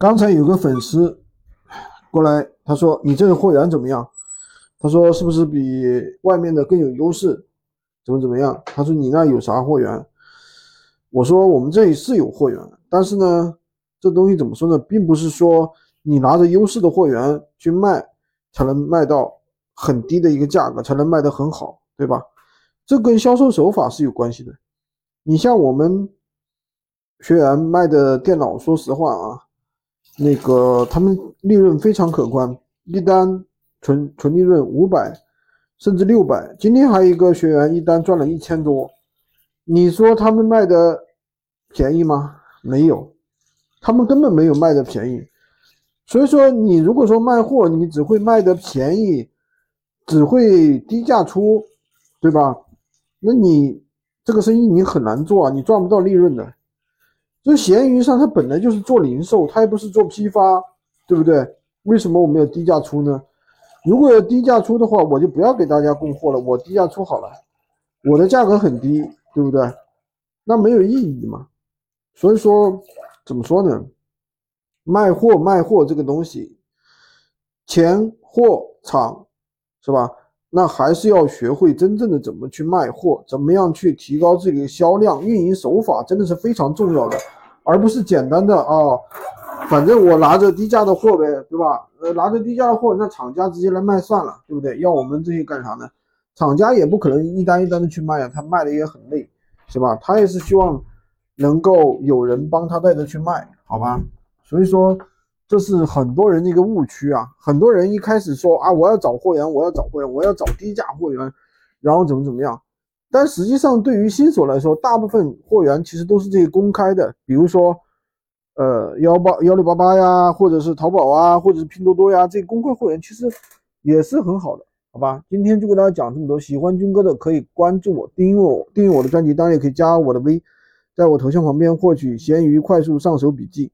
刚才有个粉丝过来，他说你这个货源怎么样？他说是不是比外面的更有优势？怎么怎么样？他说你那有啥货源？我说我们这里是有货源，但是呢，这东西怎么说呢？并不是说你拿着优势的货源去卖，才能卖到很低的一个价格，才能卖得很好，对吧？这跟销售手法是有关系的。你像我们学员卖的电脑，说实话啊，那个他们利润非常可观，一单纯纯利润五百甚至六百。今天还有一个学员一单赚了一千多。你说他们卖的便宜吗？没有，他们根本没有卖的便宜。所以说，你如果说卖货，你只会卖的便宜，只会低价出，对吧？那你这个生意你很难做啊，你赚不到利润的。就闲鱼上，它本来就是做零售，它又不是做批发，对不对？为什么我们要低价出呢？如果要低价出的话，我就不要给大家供货了，我低价出好了，我的价格很低。对不对？那没有意义嘛。所以说，怎么说呢？卖货卖货这个东西，钱货场是吧？那还是要学会真正的怎么去卖货，怎么样去提高自己的销量，运营手法真的是非常重要的，而不是简单的啊，反正我拿着低价的货呗，对吧？呃，拿着低价的货，那厂家直接来卖算了，对不对？要我们这些干啥呢？厂家也不可能一单一单的去卖啊，他卖的也很累，是吧？他也是希望能够有人帮他带着去卖，好吧？所以说这是很多人的一个误区啊。很多人一开始说啊，我要找货源，我要找货源，我要找低价货源，然后怎么怎么样？但实际上对于新手来说，大部分货源其实都是这些公开的，比如说呃幺八幺六八八呀，或者是淘宝啊，或者是拼多多呀，这些公开货源其实也是很好的。好吧，今天就给大家讲这么多。喜欢军哥的可以关注我，订阅我，订阅我的专辑，当然也可以加我的微，在我头像旁边获取闲鱼快速上手笔记。